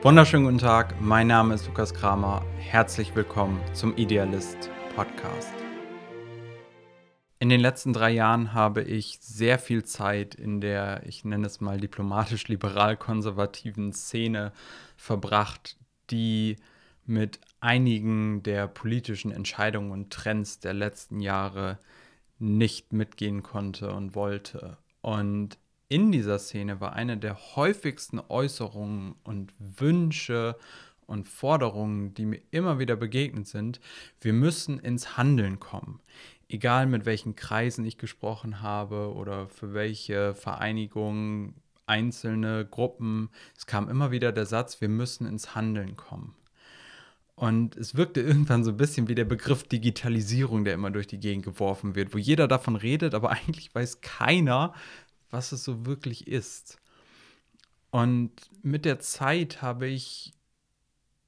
Wunderschönen guten Tag, mein Name ist Lukas Kramer. Herzlich willkommen zum Idealist Podcast. In den letzten drei Jahren habe ich sehr viel Zeit in der, ich nenne es mal diplomatisch liberal-konservativen Szene verbracht, die mit einigen der politischen Entscheidungen und Trends der letzten Jahre nicht mitgehen konnte und wollte. Und in dieser Szene war eine der häufigsten Äußerungen und Wünsche und Forderungen, die mir immer wieder begegnet sind, wir müssen ins Handeln kommen. Egal mit welchen Kreisen ich gesprochen habe oder für welche Vereinigungen, einzelne Gruppen, es kam immer wieder der Satz, wir müssen ins Handeln kommen. Und es wirkte irgendwann so ein bisschen wie der Begriff Digitalisierung, der immer durch die Gegend geworfen wird, wo jeder davon redet, aber eigentlich weiß keiner, was es so wirklich ist. Und mit der Zeit habe ich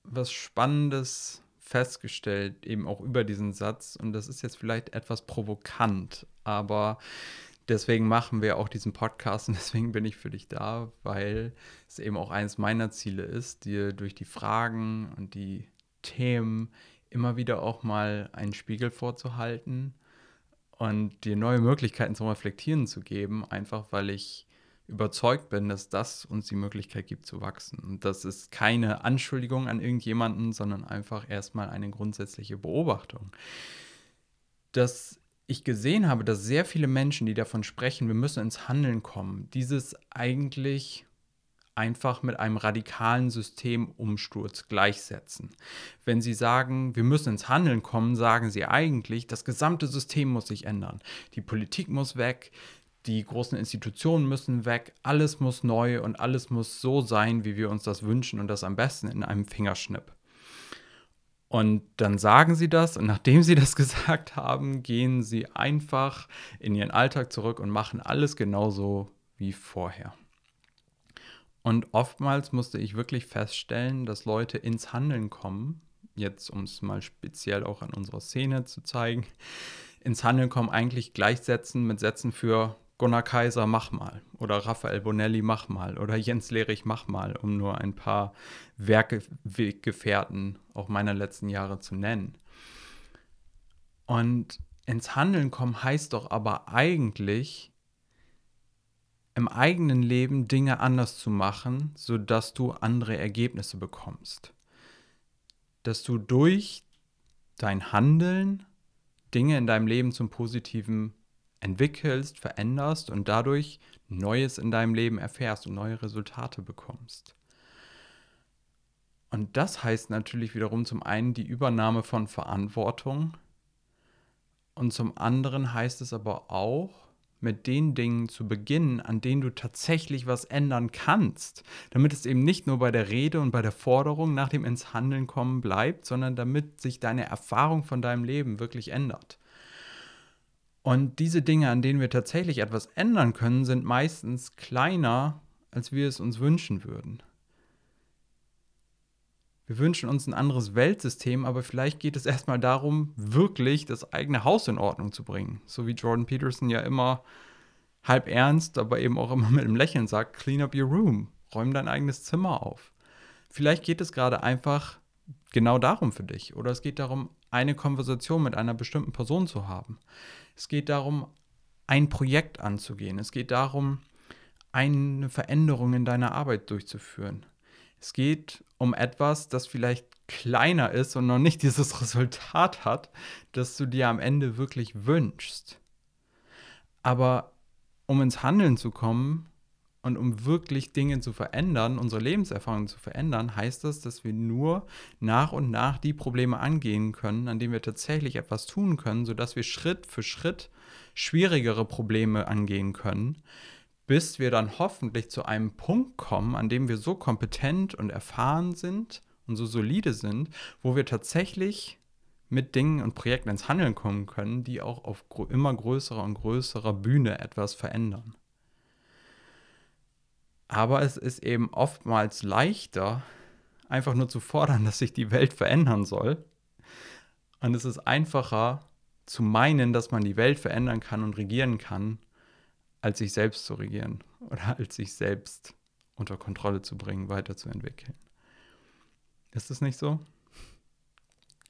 was Spannendes festgestellt, eben auch über diesen Satz. Und das ist jetzt vielleicht etwas provokant, aber deswegen machen wir auch diesen Podcast und deswegen bin ich für dich da, weil es eben auch eines meiner Ziele ist, dir durch die Fragen und die Themen immer wieder auch mal einen Spiegel vorzuhalten und dir neue Möglichkeiten zum Reflektieren zu geben, einfach weil ich überzeugt bin, dass das uns die Möglichkeit gibt zu wachsen. Und das ist keine Anschuldigung an irgendjemanden, sondern einfach erstmal eine grundsätzliche Beobachtung. Dass ich gesehen habe, dass sehr viele Menschen, die davon sprechen, wir müssen ins Handeln kommen, dieses eigentlich einfach mit einem radikalen Systemumsturz gleichsetzen. Wenn Sie sagen, wir müssen ins Handeln kommen, sagen Sie eigentlich, das gesamte System muss sich ändern. Die Politik muss weg, die großen Institutionen müssen weg, alles muss neu und alles muss so sein, wie wir uns das wünschen und das am besten in einem Fingerschnipp. Und dann sagen sie das und nachdem sie das gesagt haben, gehen sie einfach in ihren Alltag zurück und machen alles genauso wie vorher. Und oftmals musste ich wirklich feststellen, dass Leute ins Handeln kommen, jetzt um es mal speziell auch an unserer Szene zu zeigen, ins Handeln kommen eigentlich gleichsetzen mit Sätzen für Gunnar Kaiser, mach mal. Oder Raphael Bonelli, mach mal. Oder Jens Lehrich, mach mal, um nur ein paar Werkegefährten auch meiner letzten Jahre zu nennen. Und ins Handeln kommen heißt doch aber eigentlich, im eigenen Leben Dinge anders zu machen, sodass du andere Ergebnisse bekommst. Dass du durch dein Handeln Dinge in deinem Leben zum Positiven entwickelst, veränderst und dadurch Neues in deinem Leben erfährst und neue Resultate bekommst. Und das heißt natürlich wiederum zum einen die Übernahme von Verantwortung und zum anderen heißt es aber auch, mit den Dingen zu beginnen, an denen du tatsächlich was ändern kannst, damit es eben nicht nur bei der Rede und bei der Forderung nach dem ins Handeln kommen bleibt, sondern damit sich deine Erfahrung von deinem Leben wirklich ändert. Und diese Dinge, an denen wir tatsächlich etwas ändern können, sind meistens kleiner, als wir es uns wünschen würden. Wir wünschen uns ein anderes Weltsystem, aber vielleicht geht es erstmal darum, wirklich das eigene Haus in Ordnung zu bringen. So wie Jordan Peterson ja immer halb ernst, aber eben auch immer mit einem Lächeln sagt, clean up your room, räum dein eigenes Zimmer auf. Vielleicht geht es gerade einfach genau darum für dich. Oder es geht darum, eine Konversation mit einer bestimmten Person zu haben. Es geht darum, ein Projekt anzugehen. Es geht darum, eine Veränderung in deiner Arbeit durchzuführen. Es geht um etwas, das vielleicht kleiner ist und noch nicht dieses Resultat hat, das du dir am Ende wirklich wünschst. Aber um ins Handeln zu kommen und um wirklich Dinge zu verändern, unsere Lebenserfahrung zu verändern, heißt das, dass wir nur nach und nach die Probleme angehen können, an denen wir tatsächlich etwas tun können, sodass wir Schritt für Schritt schwierigere Probleme angehen können, bis wir dann hoffentlich zu einem Punkt kommen, an dem wir so kompetent und erfahren sind und so solide sind, wo wir tatsächlich mit Dingen und Projekten ins Handeln kommen können, die auch auf immer größerer und größerer Bühne etwas verändern. Aber es ist eben oftmals leichter, einfach nur zu fordern, dass sich die Welt verändern soll. Und es ist einfacher zu meinen, dass man die Welt verändern kann und regieren kann, als sich selbst zu regieren oder als sich selbst unter Kontrolle zu bringen, weiterzuentwickeln. Ist es nicht so?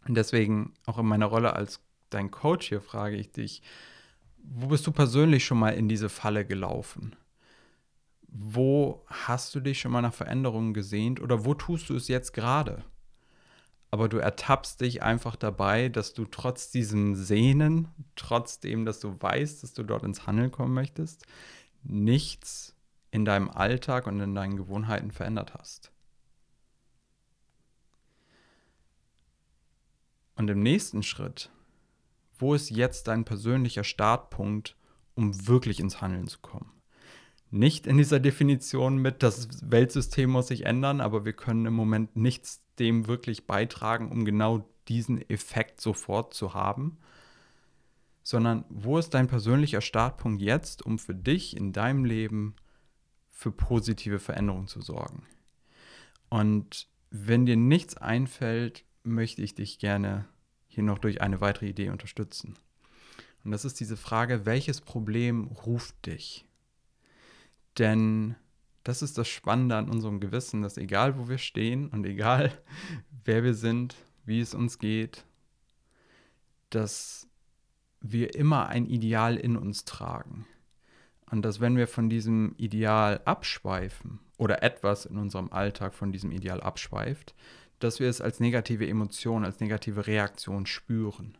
Und deswegen auch in meiner Rolle als dein Coach hier frage ich dich, wo bist du persönlich schon mal in diese Falle gelaufen? Wo hast du dich schon mal nach Veränderungen gesehnt oder wo tust du es jetzt gerade? Aber du ertappst dich einfach dabei, dass du trotz diesem Sehnen, trotzdem, dass du weißt, dass du dort ins Handeln kommen möchtest, nichts in deinem Alltag und in deinen Gewohnheiten verändert hast. Und im nächsten Schritt, wo ist jetzt dein persönlicher Startpunkt, um wirklich ins Handeln zu kommen? Nicht in dieser Definition mit, das Weltsystem muss sich ändern, aber wir können im Moment nichts dem wirklich beitragen, um genau diesen Effekt sofort zu haben, sondern wo ist dein persönlicher Startpunkt jetzt, um für dich in deinem Leben für positive Veränderungen zu sorgen? Und wenn dir nichts einfällt, möchte ich dich gerne hier noch durch eine weitere Idee unterstützen. Und das ist diese Frage, welches Problem ruft dich? Denn das ist das Spannende an unserem Gewissen, dass egal wo wir stehen und egal wer wir sind, wie es uns geht, dass wir immer ein Ideal in uns tragen. Und dass wenn wir von diesem Ideal abschweifen oder etwas in unserem Alltag von diesem Ideal abschweift, dass wir es als negative Emotion, als negative Reaktion spüren.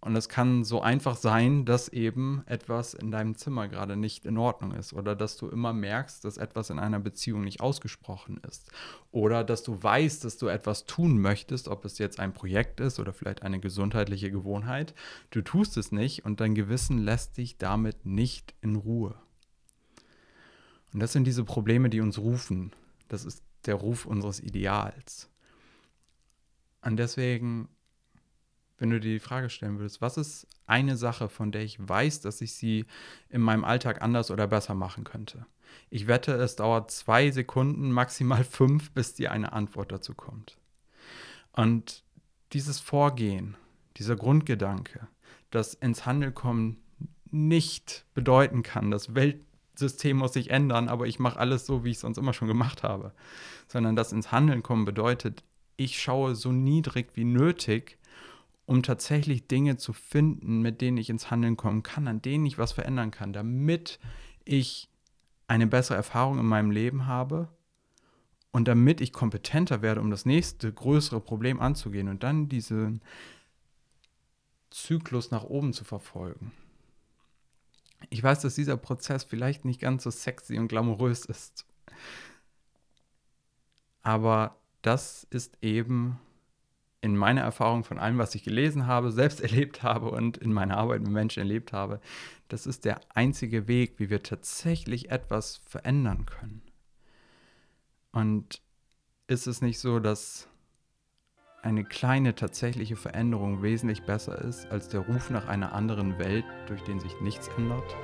Und es kann so einfach sein, dass eben etwas in deinem Zimmer gerade nicht in Ordnung ist oder dass du immer merkst, dass etwas in einer Beziehung nicht ausgesprochen ist oder dass du weißt, dass du etwas tun möchtest, ob es jetzt ein Projekt ist oder vielleicht eine gesundheitliche Gewohnheit. Du tust es nicht und dein Gewissen lässt dich damit nicht in Ruhe. Und das sind diese Probleme, die uns rufen. Das ist der Ruf unseres Ideals. Und deswegen wenn du dir die Frage stellen würdest, was ist eine Sache, von der ich weiß, dass ich sie in meinem Alltag anders oder besser machen könnte? Ich wette, es dauert zwei Sekunden, maximal fünf, bis dir eine Antwort dazu kommt. Und dieses Vorgehen, dieser Grundgedanke, dass ins Handeln kommen nicht bedeuten kann, das Weltsystem muss sich ändern, aber ich mache alles so, wie ich es sonst immer schon gemacht habe, sondern das ins Handeln kommen bedeutet, ich schaue so niedrig wie nötig um tatsächlich Dinge zu finden, mit denen ich ins Handeln kommen kann, an denen ich was verändern kann, damit ich eine bessere Erfahrung in meinem Leben habe und damit ich kompetenter werde, um das nächste größere Problem anzugehen und dann diesen Zyklus nach oben zu verfolgen. Ich weiß, dass dieser Prozess vielleicht nicht ganz so sexy und glamourös ist. Aber das ist eben in meiner Erfahrung von allem, was ich gelesen habe, selbst erlebt habe und in meiner Arbeit mit Menschen erlebt habe, das ist der einzige Weg, wie wir tatsächlich etwas verändern können. Und ist es nicht so, dass eine kleine tatsächliche Veränderung wesentlich besser ist als der Ruf nach einer anderen Welt, durch den sich nichts ändert?